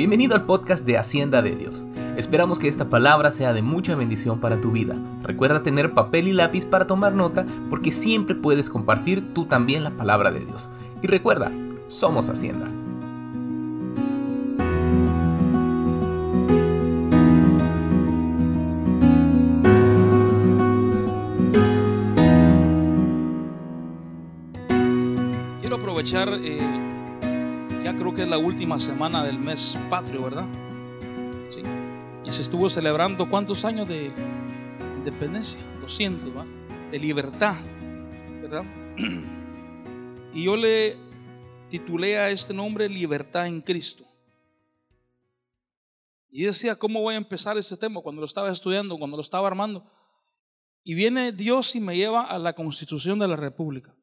Bienvenido al podcast de Hacienda de Dios. Esperamos que esta palabra sea de mucha bendición para tu vida. Recuerda tener papel y lápiz para tomar nota porque siempre puedes compartir tú también la palabra de Dios. Y recuerda, somos Hacienda. Quiero aprovechar, eh, creo que es la última semana del mes patrio, ¿verdad? Y se estuvo celebrando cuántos años de independencia, 200, ¿va? De libertad, ¿verdad? Y yo le titulé a este nombre Libertad en Cristo. Y decía, ¿cómo voy a empezar este tema? Cuando lo estaba estudiando, cuando lo estaba armando. Y viene Dios y me lleva a la Constitución de la República.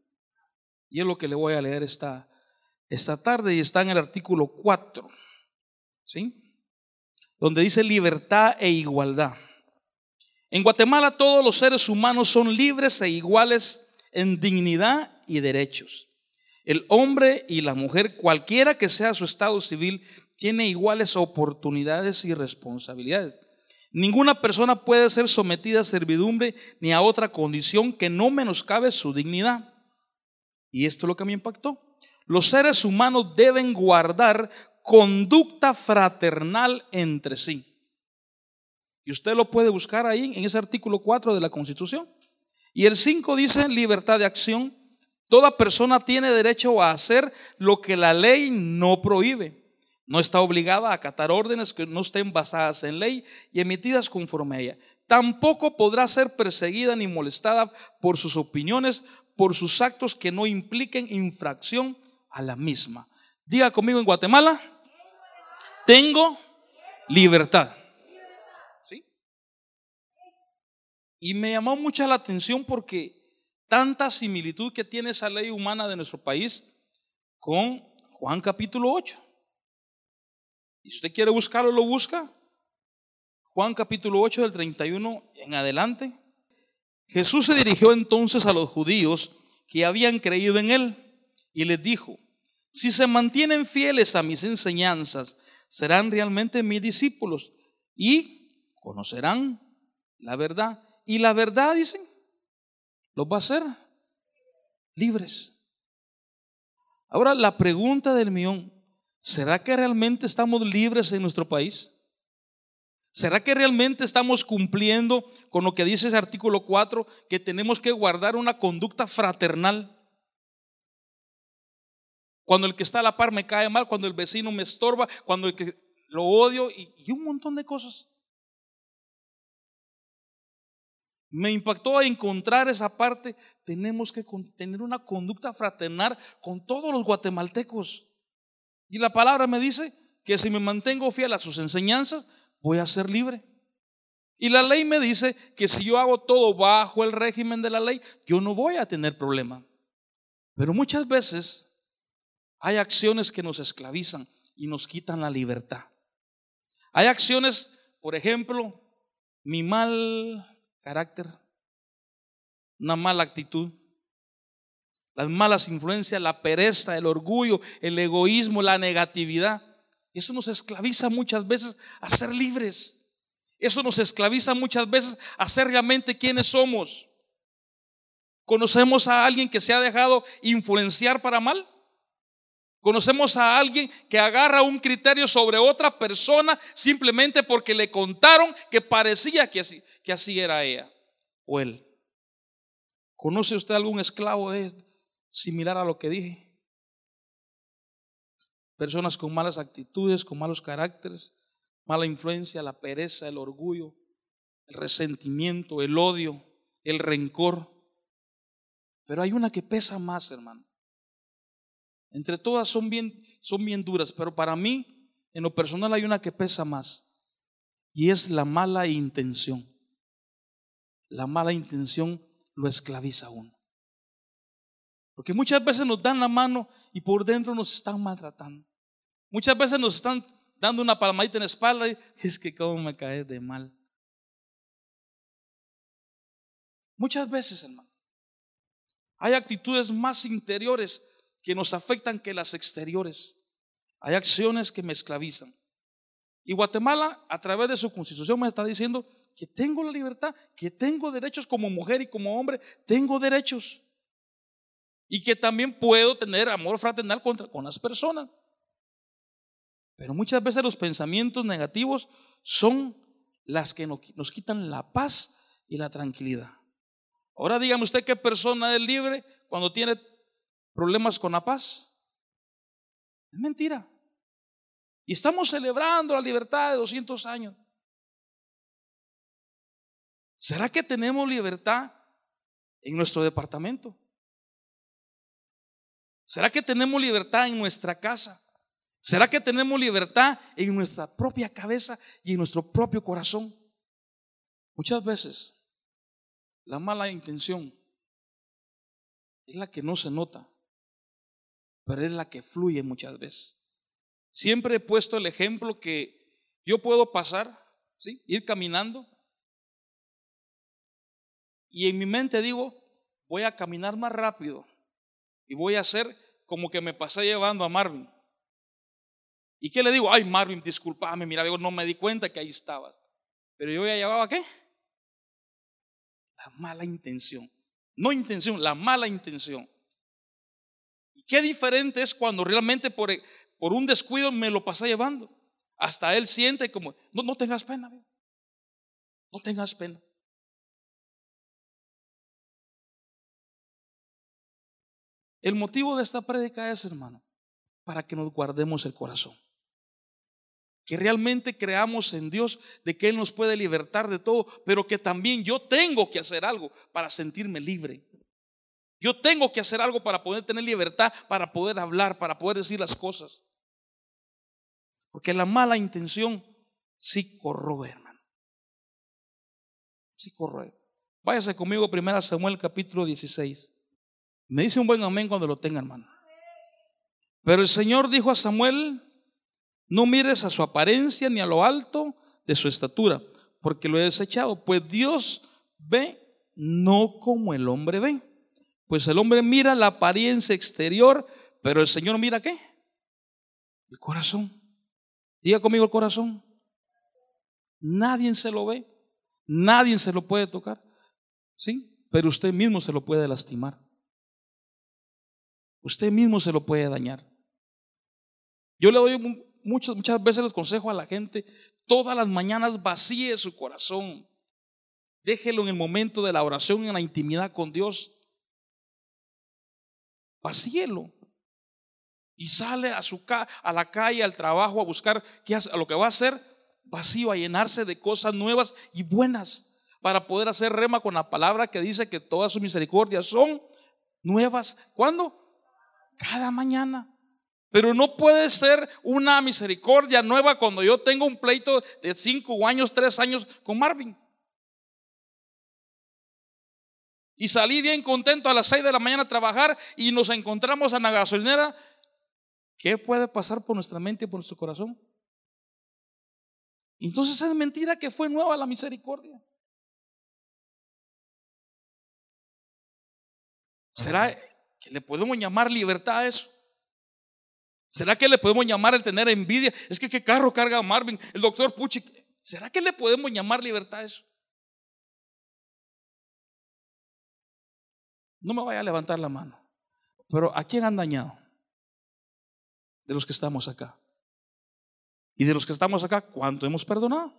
Y es lo que le voy a leer esta, esta tarde y está en el artículo 4, ¿sí? Donde dice libertad e igualdad. En Guatemala todos los seres humanos son libres e iguales en dignidad y derechos. El hombre y la mujer, cualquiera que sea su estado civil, tiene iguales oportunidades y responsabilidades. Ninguna persona puede ser sometida a servidumbre ni a otra condición que no menoscabe su dignidad. Y esto es lo que me impactó. Los seres humanos deben guardar conducta fraternal entre sí. Y usted lo puede buscar ahí en ese artículo 4 de la Constitución. Y el 5 dice libertad de acción. Toda persona tiene derecho a hacer lo que la ley no prohíbe. No está obligada a acatar órdenes que no estén basadas en ley y emitidas conforme a ella. Tampoco podrá ser perseguida ni molestada por sus opiniones, por sus actos que no impliquen infracción a la misma. Diga conmigo en Guatemala, tengo libertad. ¿Sí? Y me llamó mucha la atención porque tanta similitud que tiene esa ley humana de nuestro país con Juan capítulo 8. Y si usted quiere buscarlo, lo busca. Juan capítulo 8 del 31 en adelante. Jesús se dirigió entonces a los judíos que habían creído en él y les dijo, si se mantienen fieles a mis enseñanzas, serán realmente mis discípulos y conocerán la verdad. Y la verdad, dicen, los va a hacer libres. Ahora la pregunta del millón, ¿será que realmente estamos libres en nuestro país? ¿Será que realmente estamos cumpliendo con lo que dice ese artículo 4, que tenemos que guardar una conducta fraternal? Cuando el que está a la par me cae mal, cuando el vecino me estorba, cuando el que lo odio y, y un montón de cosas. Me impactó encontrar esa parte. Tenemos que tener una conducta fraternal con todos los guatemaltecos. Y la palabra me dice que si me mantengo fiel a sus enseñanzas, voy a ser libre. Y la ley me dice que si yo hago todo bajo el régimen de la ley, yo no voy a tener problema. Pero muchas veces hay acciones que nos esclavizan y nos quitan la libertad. Hay acciones, por ejemplo, mi mal carácter, una mala actitud, las malas influencias, la pereza, el orgullo, el egoísmo, la negatividad. Eso nos esclaviza muchas veces a ser libres. Eso nos esclaviza muchas veces a ser realmente quienes somos. ¿Conocemos a alguien que se ha dejado influenciar para mal? Conocemos a alguien que agarra un criterio sobre otra persona simplemente porque le contaron que parecía que así, que así era ella o él. ¿Conoce usted algún esclavo de, similar a lo que dije? Personas con malas actitudes, con malos caracteres, mala influencia, la pereza, el orgullo, el resentimiento, el odio, el rencor. Pero hay una que pesa más, hermano. Entre todas son bien, son bien duras, pero para mí, en lo personal, hay una que pesa más. Y es la mala intención. La mala intención lo esclaviza a uno. Porque muchas veces nos dan la mano y por dentro nos están maltratando. Muchas veces nos están dando una palmadita en la espalda y es que cómo me cae de mal. Muchas veces, hermano, hay actitudes más interiores que nos afectan que las exteriores. Hay acciones que me esclavizan. Y Guatemala, a través de su constitución, me está diciendo que tengo la libertad, que tengo derechos como mujer y como hombre, tengo derechos. Y que también puedo tener amor fraternal contra, con las personas. Pero muchas veces los pensamientos negativos son las que nos quitan la paz y la tranquilidad. Ahora dígame usted qué persona es libre cuando tiene problemas con la paz. Es mentira. Y estamos celebrando la libertad de 200 años. ¿Será que tenemos libertad en nuestro departamento? ¿Será que tenemos libertad en nuestra casa? ¿Será que tenemos libertad en nuestra propia cabeza y en nuestro propio corazón? Muchas veces la mala intención es la que no se nota, pero es la que fluye muchas veces. Siempre he puesto el ejemplo que yo puedo pasar, ¿sí? ir caminando, y en mi mente digo, voy a caminar más rápido y voy a hacer como que me pasé llevando a Marvin. ¿Y qué le digo? Ay, Marvin, discúlpame, mira, yo no me di cuenta que ahí estabas. Pero yo ya llevaba qué? La mala intención. No intención, la mala intención. ¿Y qué diferente es cuando realmente por, por un descuido me lo pasé llevando? Hasta él siente como, no, no tengas pena, no tengas pena. El motivo de esta prédica es, hermano, para que nos guardemos el corazón que realmente creamos en Dios, de que Él nos puede libertar de todo, pero que también yo tengo que hacer algo para sentirme libre. Yo tengo que hacer algo para poder tener libertad, para poder hablar, para poder decir las cosas. Porque la mala intención sí corroe, hermano. Sí corroe. Váyase conmigo primero a Samuel capítulo 16. Me dice un buen amén cuando lo tenga, hermano. Pero el Señor dijo a Samuel, no mires a su apariencia ni a lo alto de su estatura, porque lo he desechado. Pues Dios ve no como el hombre ve. Pues el hombre mira la apariencia exterior, pero el Señor mira qué? El corazón. Diga conmigo el corazón. Nadie se lo ve, nadie se lo puede tocar, ¿sí? Pero usted mismo se lo puede lastimar. Usted mismo se lo puede dañar. Yo le doy muchas, muchas veces les consejo a la gente, todas las mañanas vacíe su corazón. Déjelo en el momento de la oración, en la intimidad con Dios. Vacíelo. Y sale a, su, a la calle, al trabajo, a buscar qué hace, a lo que va a hacer vacío, a llenarse de cosas nuevas y buenas, para poder hacer rema con la palabra que dice que todas sus misericordias son nuevas. ¿Cuándo? Cada mañana. Pero no puede ser una misericordia nueva cuando yo tengo un pleito de cinco años, tres años con Marvin. Y salí bien contento a las seis de la mañana a trabajar y nos encontramos en la gasolinera. ¿Qué puede pasar por nuestra mente y por nuestro corazón? Entonces es mentira que fue nueva la misericordia. ¿Será que le podemos llamar libertad a eso? ¿Será que le podemos llamar el tener envidia? Es que qué carro carga Marvin, el doctor Pucci. ¿Será que le podemos llamar libertad a eso? No me vaya a levantar la mano. Pero ¿a quién han dañado? De los que estamos acá. Y de los que estamos acá, ¿cuánto hemos perdonado?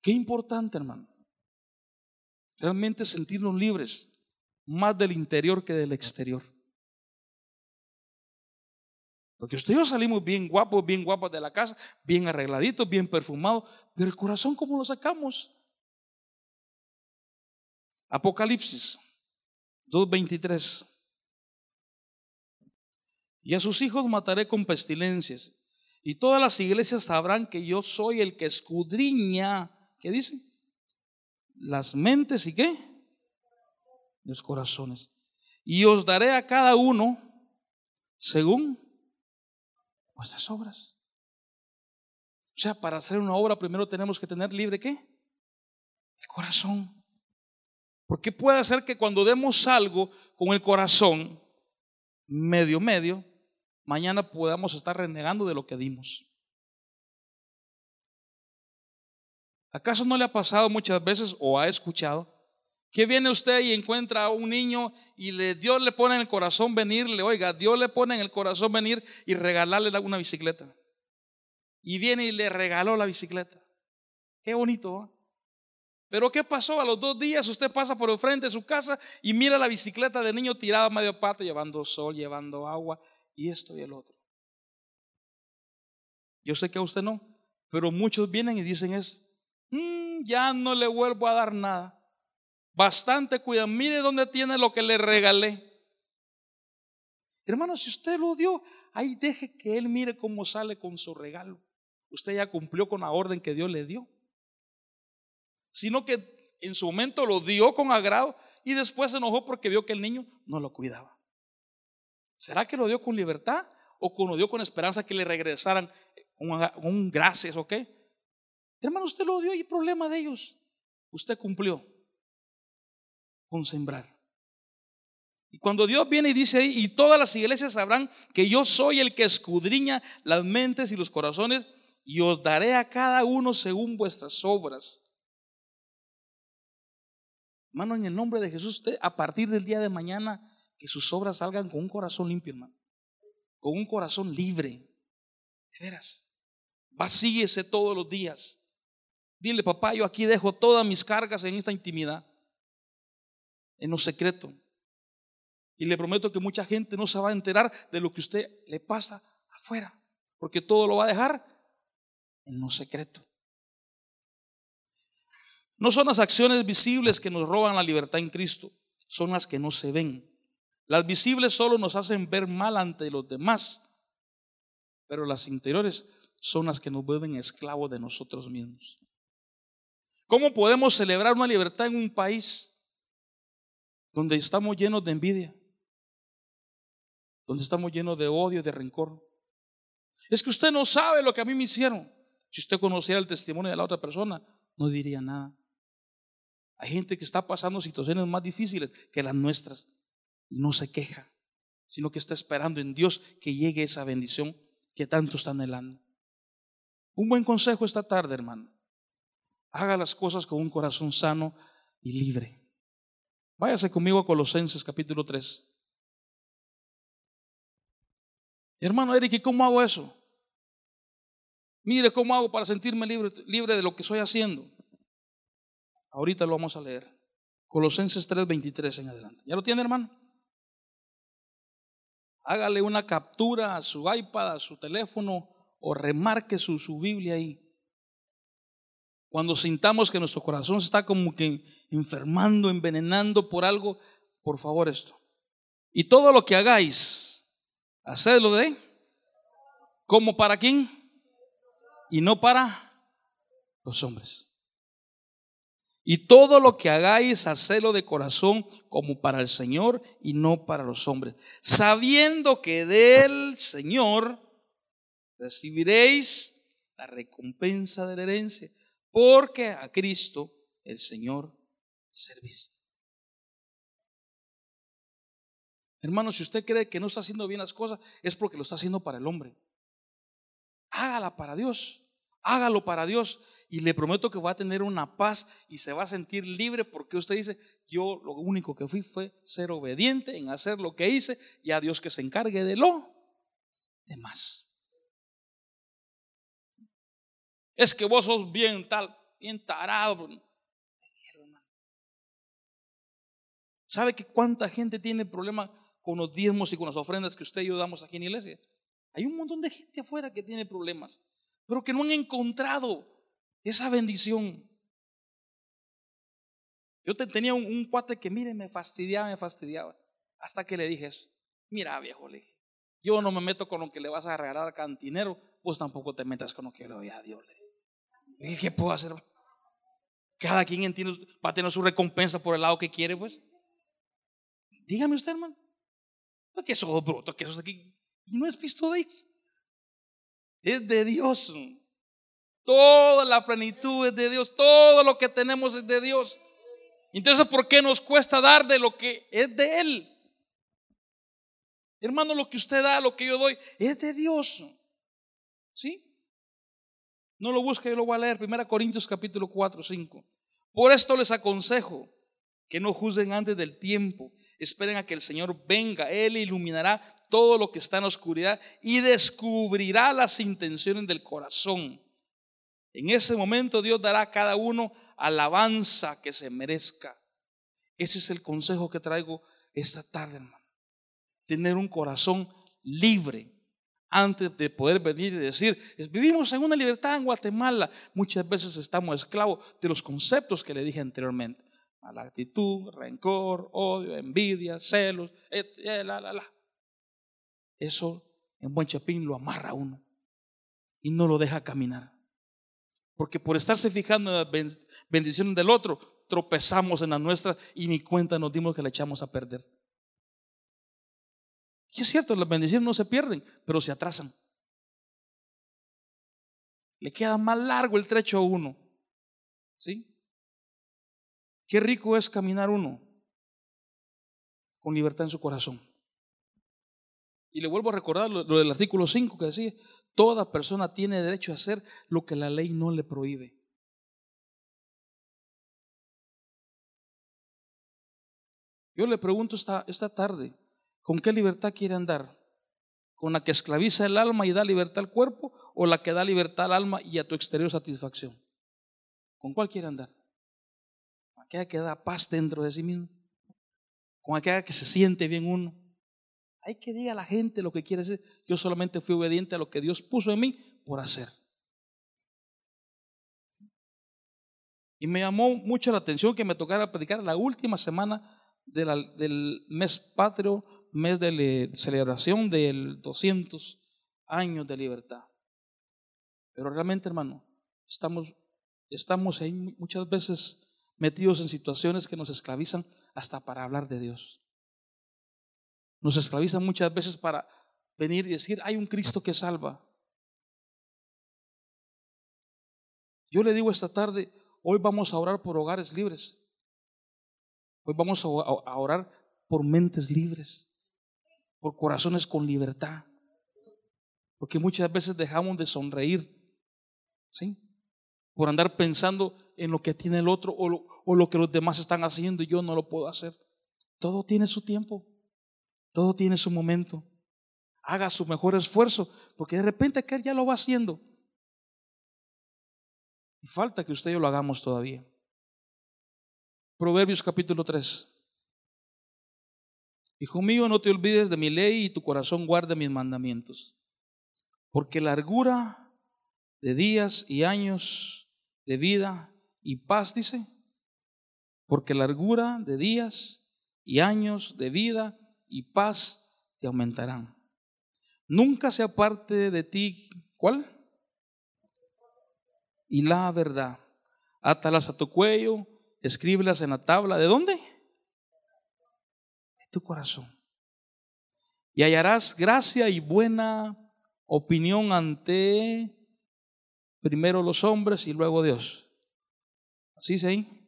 Qué importante, hermano. Realmente sentirnos libres más del interior que del exterior. Porque usted y yo salimos bien guapos, bien guapos de la casa, bien arregladitos, bien perfumados, pero el corazón, ¿cómo lo sacamos? Apocalipsis 2.23. Y a sus hijos mataré con pestilencias, y todas las iglesias sabrán que yo soy el que escudriña, ¿qué dice? Las mentes y qué? los corazones. Y os daré a cada uno según vuestras obras. O sea, para hacer una obra primero tenemos que tener libre qué? El corazón. Porque puede ser que cuando demos algo con el corazón medio medio, mañana podamos estar renegando de lo que dimos. ¿Acaso no le ha pasado muchas veces o ha escuchado que viene usted y encuentra a un niño y le, Dios le pone en el corazón venirle, oiga, Dios le pone en el corazón venir y regalarle una bicicleta? Y viene y le regaló la bicicleta. Qué bonito. Pero ¿qué pasó? A los dos días usted pasa por el frente de su casa y mira la bicicleta del niño tirada a medio pato, llevando sol, llevando agua y esto y el otro. Yo sé que a usted no, pero muchos vienen y dicen es, mm, ya no le vuelvo a dar nada. Bastante cuidado, mire dónde tiene lo que le regalé. Hermano, si usted lo dio, ahí deje que él mire cómo sale con su regalo. Usted ya cumplió con la orden que Dios le dio sino que en su momento lo dio con agrado y después se enojó porque vio que el niño no lo cuidaba. ¿Será que lo dio con libertad o dio con esperanza que le regresaran un, un gracias o qué? Hermano, usted lo dio y problema de ellos. Usted cumplió con sembrar. Y cuando Dios viene y dice ahí, y todas las iglesias sabrán que yo soy el que escudriña las mentes y los corazones, y os daré a cada uno según vuestras obras. Hermano, en el nombre de Jesús, usted a partir del día de mañana, que sus obras salgan con un corazón limpio, hermano. Con un corazón libre. De veras. Vacíese todos los días. Dile, papá, yo aquí dejo todas mis cargas en esta intimidad. En lo secreto. Y le prometo que mucha gente no se va a enterar de lo que usted le pasa afuera. Porque todo lo va a dejar en lo secreto. No son las acciones visibles que nos roban la libertad en Cristo, son las que no se ven. Las visibles solo nos hacen ver mal ante los demás, pero las interiores son las que nos vuelven esclavos de nosotros mismos. ¿Cómo podemos celebrar una libertad en un país donde estamos llenos de envidia? Donde estamos llenos de odio, de rencor. Es que usted no sabe lo que a mí me hicieron. Si usted conociera el testimonio de la otra persona, no diría nada. Hay gente que está pasando situaciones más difíciles que las nuestras y no se queja, sino que está esperando en Dios que llegue esa bendición que tanto está anhelando. Un buen consejo esta tarde, hermano. Haga las cosas con un corazón sano y libre. Váyase conmigo a Colosenses capítulo 3. Hermano Eric, ¿y cómo hago eso? Mire cómo hago para sentirme libre, libre de lo que estoy haciendo. Ahorita lo vamos a leer. Colosenses 3:23 en adelante. ¿Ya lo tiene, hermano? Hágale una captura a su iPad, a su teléfono o remarque su, su Biblia ahí. Cuando sintamos que nuestro corazón se está como que enfermando, envenenando por algo, por favor esto. Y todo lo que hagáis, hacedlo de como para quién y no para los hombres. Y todo lo que hagáis, hacedlo de corazón como para el Señor y no para los hombres, sabiendo que del Señor recibiréis la recompensa de la herencia, porque a Cristo el Señor servís. Hermano, si usted cree que no está haciendo bien las cosas, es porque lo está haciendo para el hombre. Hágala para Dios. Hágalo para Dios y le prometo que va a tener una paz y se va a sentir libre porque usted dice, yo lo único que fui fue ser obediente en hacer lo que hice y a Dios que se encargue de lo demás. Es que vos sos bien tal, bien tarado. ¿Sabe que cuánta gente tiene problema con los diezmos y con las ofrendas que usted y yo damos aquí en la iglesia? Hay un montón de gente afuera que tiene problemas pero que no han encontrado esa bendición. Yo tenía un, cuate que, mire, me fastidiaba, me fastidiaba. Hasta que le dije, mira viejo, le dije, yo no me meto con lo que le vas a regalar al cantinero, pues tampoco te metas con lo que le doy a Dios. Le dije, ¿qué puedo hacer? Cada quien entiende, va a tener su recompensa por el lado que quiere, pues. Dígame usted, hermano. Que eso bruto, que eso aquí. Y no es visto de ellos es de Dios. Toda la plenitud es de Dios. Todo lo que tenemos es de Dios. Entonces, ¿por qué nos cuesta dar de lo que es de Él? Hermano, lo que usted da, lo que yo doy, es de Dios. ¿Sí? No lo busque, yo lo voy a leer. 1 Corintios capítulo 4, 5. Por esto les aconsejo que no juzguen antes del tiempo. Esperen a que el Señor venga. Él iluminará todo lo que está en la oscuridad y descubrirá las intenciones del corazón. En ese momento Dios dará a cada uno alabanza que se merezca. Ese es el consejo que traigo esta tarde, hermano. Tener un corazón libre antes de poder venir y decir, vivimos en una libertad en Guatemala. Muchas veces estamos esclavos de los conceptos que le dije anteriormente. Mala actitud, rencor, odio, envidia, celos, la, la, la. Eso en buen chapín lo amarra a uno y no lo deja caminar. Porque por estarse fijando en las bendiciones del otro, tropezamos en la nuestra y ni cuenta nos dimos que la echamos a perder. Y es cierto, las bendiciones no se pierden, pero se atrasan. Le queda más largo el trecho a uno. ¿Sí? Qué rico es caminar uno con libertad en su corazón. Y le vuelvo a recordar lo, del artículo 5 que decía, toda persona tiene derecho a hacer lo que la ley no le prohíbe. Yo le pregunto esta, esta tarde, ¿con qué libertad quiere andar? ¿Con la que esclaviza el alma y da libertad al cuerpo o la que da libertad al alma y a tu exterior satisfacción? ¿Con cuál quiere andar? ¿Con aquella que da paz dentro de sí mismo? ¿Con aquella que se siente bien uno? Hay que diga a la gente lo que quiere hacer. Yo solamente fui obediente a lo que Dios puso en mí por hacer. Y me llamó mucho la atención que me tocara predicar la última semana del mes patrio, mes de celebración del 200 años de libertad. Pero realmente, hermano, estamos, estamos ahí muchas veces metidos en situaciones que nos esclavizan hasta para hablar de Dios. Nos esclavizan muchas veces para venir y decir, hay un Cristo que salva. Yo le digo esta tarde, hoy vamos a orar por hogares libres. Hoy vamos a orar por mentes libres, por corazones con libertad. Porque muchas veces dejamos de sonreír, ¿sí? Por andar pensando en lo que tiene el otro o lo, o lo que los demás están haciendo y yo no lo puedo hacer. Todo tiene su tiempo, todo tiene su momento. Haga su mejor esfuerzo, porque de repente aquel ya lo va haciendo. Y falta que usted y yo lo hagamos todavía. Proverbios capítulo 3. Hijo mío, no te olvides de mi ley y tu corazón guarde mis mandamientos. Porque largura de días y años de vida y paz, dice. Porque largura de días y años de vida y paz te aumentarán. Nunca se aparte de ti, ¿cuál? Y la verdad. Átalas a tu cuello escríbelas en la tabla. ¿De dónde? De tu corazón. Y hallarás gracia y buena opinión ante primero los hombres y luego Dios. Así es ahí.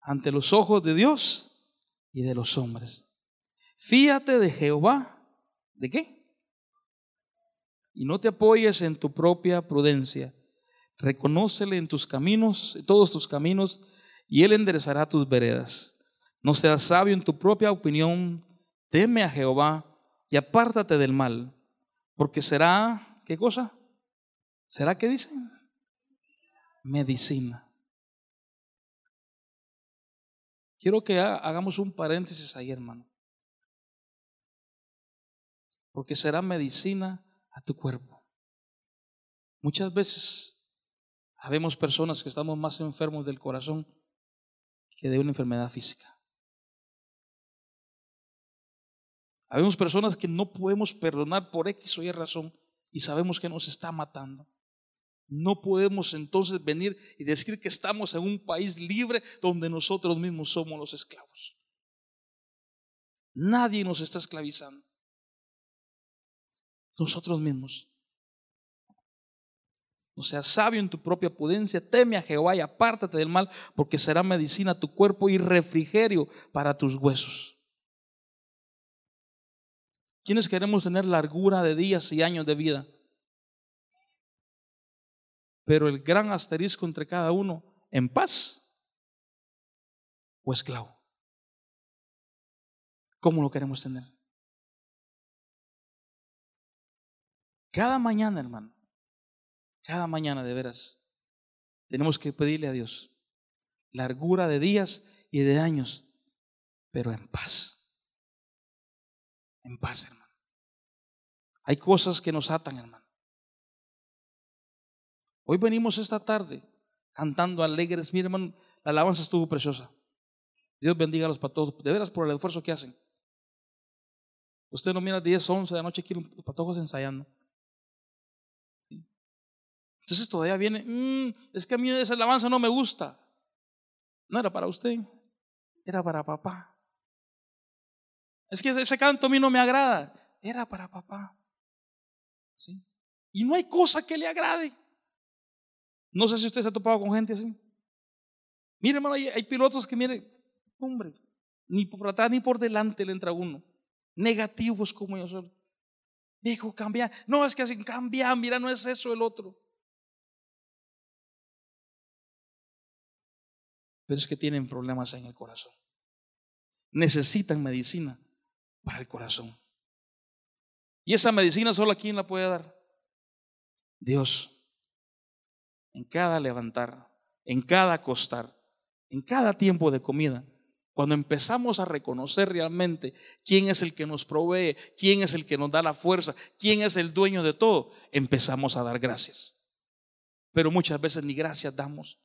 Ante los ojos de Dios y de los hombres. Fíate de Jehová. ¿De qué? Y no te apoyes en tu propia prudencia. Reconócele en tus caminos, en todos tus caminos, y Él enderezará tus veredas. No seas sabio en tu propia opinión, teme a Jehová y apártate del mal, porque será, ¿qué cosa? ¿Será que dicen? Medicina. Quiero que hagamos un paréntesis ahí, hermano. Porque será medicina a tu cuerpo. Muchas veces habemos personas que estamos más enfermos del corazón que de una enfermedad física. Habemos personas que no podemos perdonar por X o Y razón y sabemos que nos está matando. No podemos entonces venir y decir que estamos en un país libre donde nosotros mismos somos los esclavos. Nadie nos está esclavizando. Nosotros mismos. O sea, sabio en tu propia prudencia, teme a Jehová y apártate del mal, porque será medicina a tu cuerpo y refrigerio para tus huesos. ¿Quiénes queremos tener largura de días y años de vida? Pero el gran asterisco entre cada uno, en paz o esclavo. ¿Cómo lo queremos tener? Cada mañana, hermano, cada mañana de veras, tenemos que pedirle a Dios largura de días y de años, pero en paz. En paz, hermano. Hay cosas que nos atan, hermano. Hoy venimos esta tarde cantando alegres. Mire, hermano, la alabanza estuvo preciosa. Dios bendiga a los patojos, de veras por el esfuerzo que hacen. Usted no mira 10, 11 de la noche aquí los patojos ensayando. Entonces todavía viene, mm, es que a mí esa alabanza no me gusta. No era para usted, era para papá. Es que ese canto a mí no me agrada, era para papá. ¿Sí? Y no hay cosa que le agrade. No sé si usted se ha topado con gente así. Mire, hermano, hay, pilotos que, mire, hombre, ni por atrás ni por delante le entra uno. Negativos como yo soy. Dijo, cambia. No, es que así, cambia, mira, no es eso el otro. Pero es que tienen problemas en el corazón. Necesitan medicina para el corazón. Y esa medicina solo a quién la puede dar? Dios en cada levantar, en cada acostar, en cada tiempo de comida, cuando empezamos a reconocer realmente quién es el que nos provee, quién es el que nos da la fuerza, quién es el dueño de todo, empezamos a dar gracias. Pero muchas veces ni gracias damos,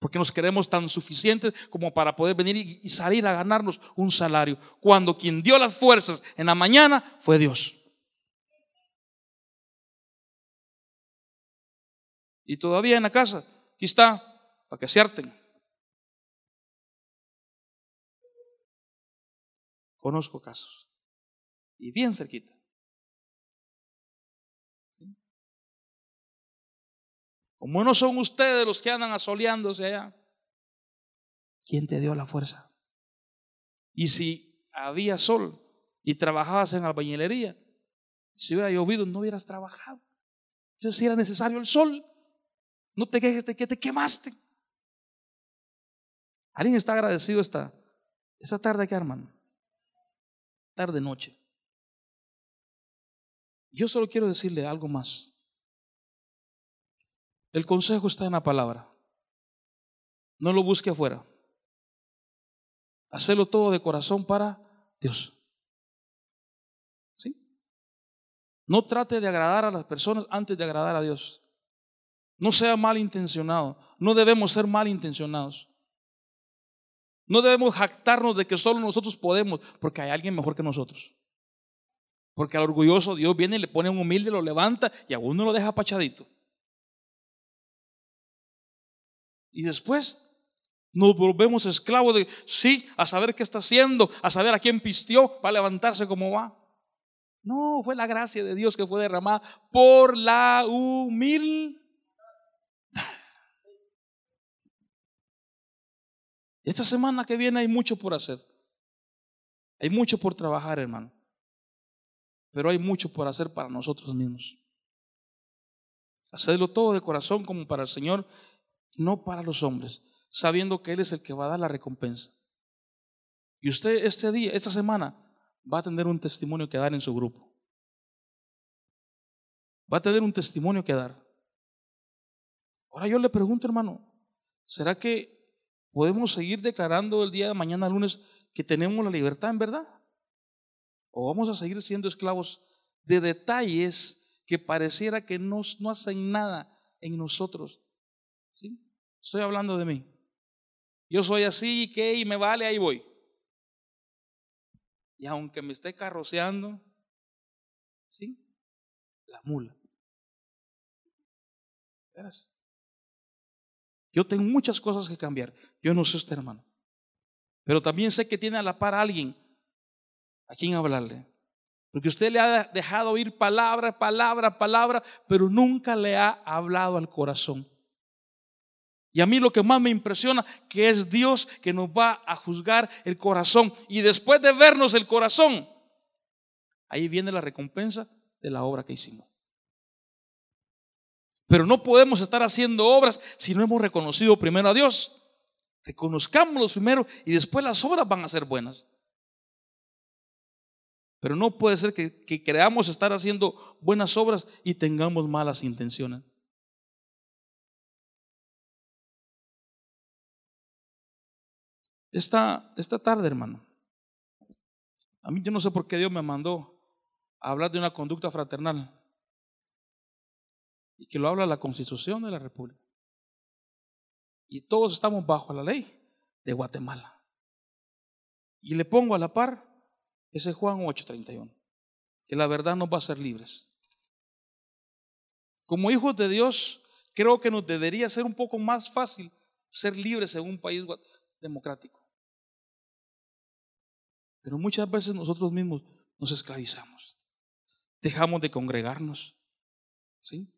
porque nos creemos tan suficientes como para poder venir y salir a ganarnos un salario, cuando quien dio las fuerzas en la mañana fue Dios. Y todavía en la casa, aquí está, para que se harten. Conozco casos. Y bien cerquita. Como no son ustedes los que andan asoleándose allá, ¿quién te dio la fuerza? Y si había sol y trabajabas en albañilería, si hubiera llovido no hubieras trabajado. Entonces si era necesario el sol. No te quejes de que te quemaste. ¿Alguien está agradecido esta, esta tarde aquí, hermano? Tarde, noche. Yo solo quiero decirle algo más. El consejo está en la palabra. No lo busque afuera. Hacerlo todo de corazón para Dios. ¿Sí? No trate de agradar a las personas antes de agradar a Dios. No sea malintencionado. No debemos ser malintencionados. No debemos jactarnos de que solo nosotros podemos, porque hay alguien mejor que nosotros. Porque al orgulloso Dios viene y le pone un humilde, lo levanta y a uno lo deja pachadito. Y después nos volvemos esclavos de, sí, a saber qué está haciendo, a saber a quién pistió para levantarse como va. No, fue la gracia de Dios que fue derramada por la humildad. Esta semana que viene hay mucho por hacer. Hay mucho por trabajar, hermano. Pero hay mucho por hacer para nosotros mismos. Hacerlo todo de corazón como para el Señor, no para los hombres, sabiendo que Él es el que va a dar la recompensa. Y usted este día, esta semana, va a tener un testimonio que dar en su grupo. Va a tener un testimonio que dar. Ahora yo le pregunto, hermano, ¿será que ¿Podemos seguir declarando el día de mañana, lunes, que tenemos la libertad en verdad? ¿O vamos a seguir siendo esclavos de detalles que pareciera que no, no hacen nada en nosotros? ¿Sí? Estoy hablando de mí. Yo soy así y que y me vale, ahí voy. Y aunque me esté carroceando, ¿sí? La mula. ¿Verás? Yo tengo muchas cosas que cambiar. Yo no sé usted, hermano. Pero también sé que tiene a la par a alguien a quien hablarle. Porque usted le ha dejado oír palabra, palabra, palabra, pero nunca le ha hablado al corazón. Y a mí lo que más me impresiona que es Dios que nos va a juzgar el corazón. Y después de vernos el corazón, ahí viene la recompensa de la obra que hicimos. Pero no podemos estar haciendo obras si no hemos reconocido primero a Dios. Reconozcámoslos primero y después las obras van a ser buenas. Pero no puede ser que, que creamos estar haciendo buenas obras y tengamos malas intenciones. Esta, esta tarde, hermano, a mí yo no sé por qué Dios me mandó a hablar de una conducta fraternal y que lo habla la Constitución de la República. Y todos estamos bajo la ley de Guatemala. Y le pongo a la par ese Juan 8:31, que la verdad nos va a hacer libres. Como hijos de Dios, creo que nos debería ser un poco más fácil ser libres en un país democrático. Pero muchas veces nosotros mismos nos esclavizamos. Dejamos de congregarnos. ¿Sí?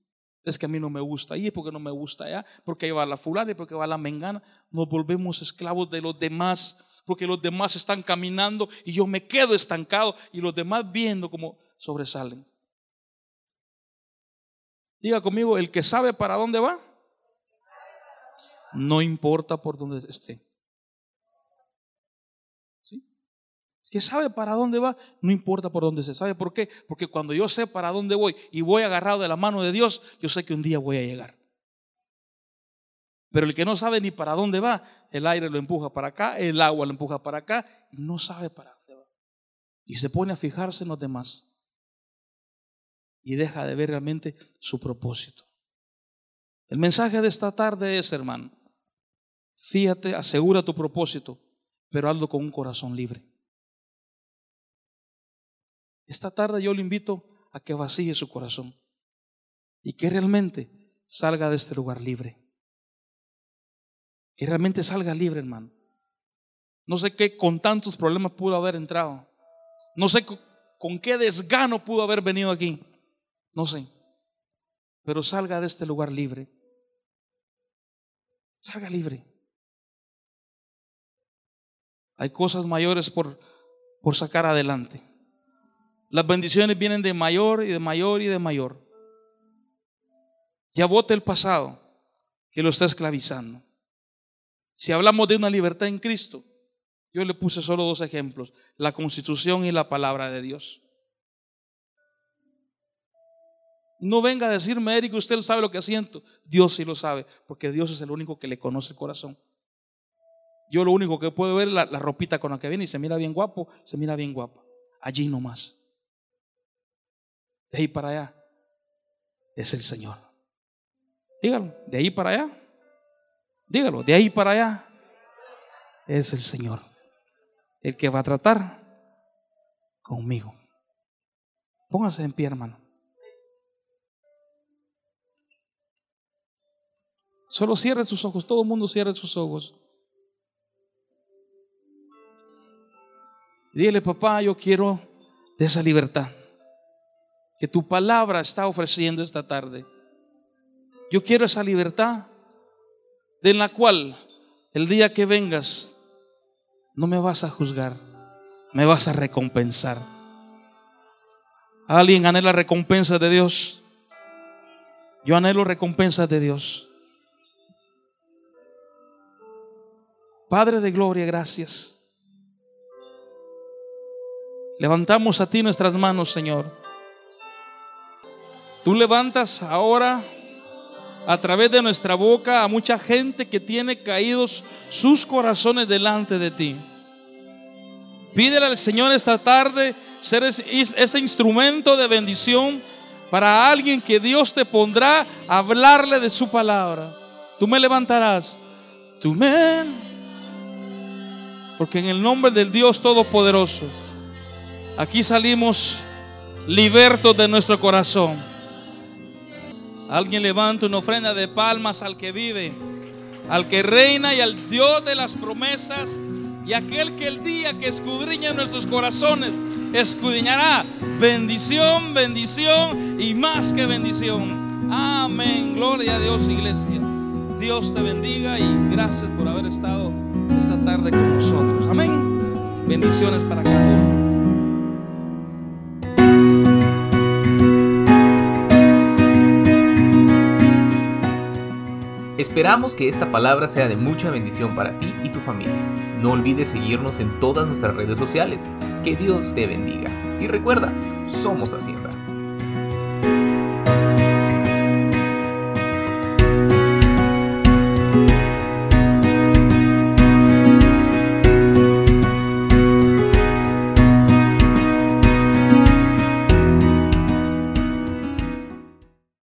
Es que a mí no me gusta ahí, porque no me gusta allá, porque ahí va la fulana y porque va la mengana. Nos volvemos esclavos de los demás, porque los demás están caminando y yo me quedo estancado y los demás viendo cómo sobresalen. Diga conmigo, el que sabe para dónde va, no importa por dónde esté. Que sabe para dónde va, no importa por dónde se sabe. ¿Por qué? Porque cuando yo sé para dónde voy y voy agarrado de la mano de Dios, yo sé que un día voy a llegar. Pero el que no sabe ni para dónde va, el aire lo empuja para acá, el agua lo empuja para acá y no sabe para dónde va. Y se pone a fijarse en los demás. Y deja de ver realmente su propósito. El mensaje de esta tarde es, hermano, fíjate, asegura tu propósito, pero hazlo con un corazón libre. Esta tarde yo le invito a que vacíe su corazón y que realmente salga de este lugar libre. Que realmente salga libre, hermano. No sé qué con tantos problemas pudo haber entrado. No sé con qué desgano pudo haber venido aquí. No sé. Pero salga de este lugar libre. Salga libre. Hay cosas mayores por, por sacar adelante. Las bendiciones vienen de mayor y de mayor y de mayor. Ya vote el pasado que lo está esclavizando. Si hablamos de una libertad en Cristo, yo le puse solo dos ejemplos, la constitución y la palabra de Dios. No venga a decirme, Eric, usted sabe lo que siento. Dios sí lo sabe, porque Dios es el único que le conoce el corazón. Yo lo único que puedo ver es la, la ropita con la que viene y se mira bien guapo, se mira bien guapa. Allí nomás de ahí para allá, es el Señor. Dígalo, de ahí para allá. Dígalo, de ahí para allá es el Señor. El que va a tratar conmigo. Póngase en pie, hermano. Solo cierre sus ojos, todo el mundo cierre sus ojos. Dile, papá, yo quiero de esa libertad que tu palabra está ofreciendo esta tarde. Yo quiero esa libertad de la cual el día que vengas no me vas a juzgar, me vas a recompensar. ¿Alguien anhela recompensa de Dios? Yo anhelo recompensa de Dios. Padre de gloria, gracias. Levantamos a ti nuestras manos, Señor. Tú levantas ahora a través de nuestra boca a mucha gente que tiene caídos sus corazones delante de ti. Pídele al Señor esta tarde ser ese instrumento de bendición para alguien que Dios te pondrá a hablarle de su palabra. Tú me levantarás. Tú me. Porque en el nombre del Dios Todopoderoso, aquí salimos libertos de nuestro corazón. Alguien levanta una ofrenda de palmas al que vive, al que reina y al Dios de las promesas y aquel que el día que escudriña nuestros corazones escudriñará bendición, bendición y más que bendición. Amén. Gloria a Dios, iglesia. Dios te bendiga y gracias por haber estado esta tarde con nosotros. Amén. Bendiciones para cada uno. Esperamos que esta palabra sea de mucha bendición para ti y tu familia. No olvides seguirnos en todas nuestras redes sociales. Que Dios te bendiga. Y recuerda, somos Hacienda.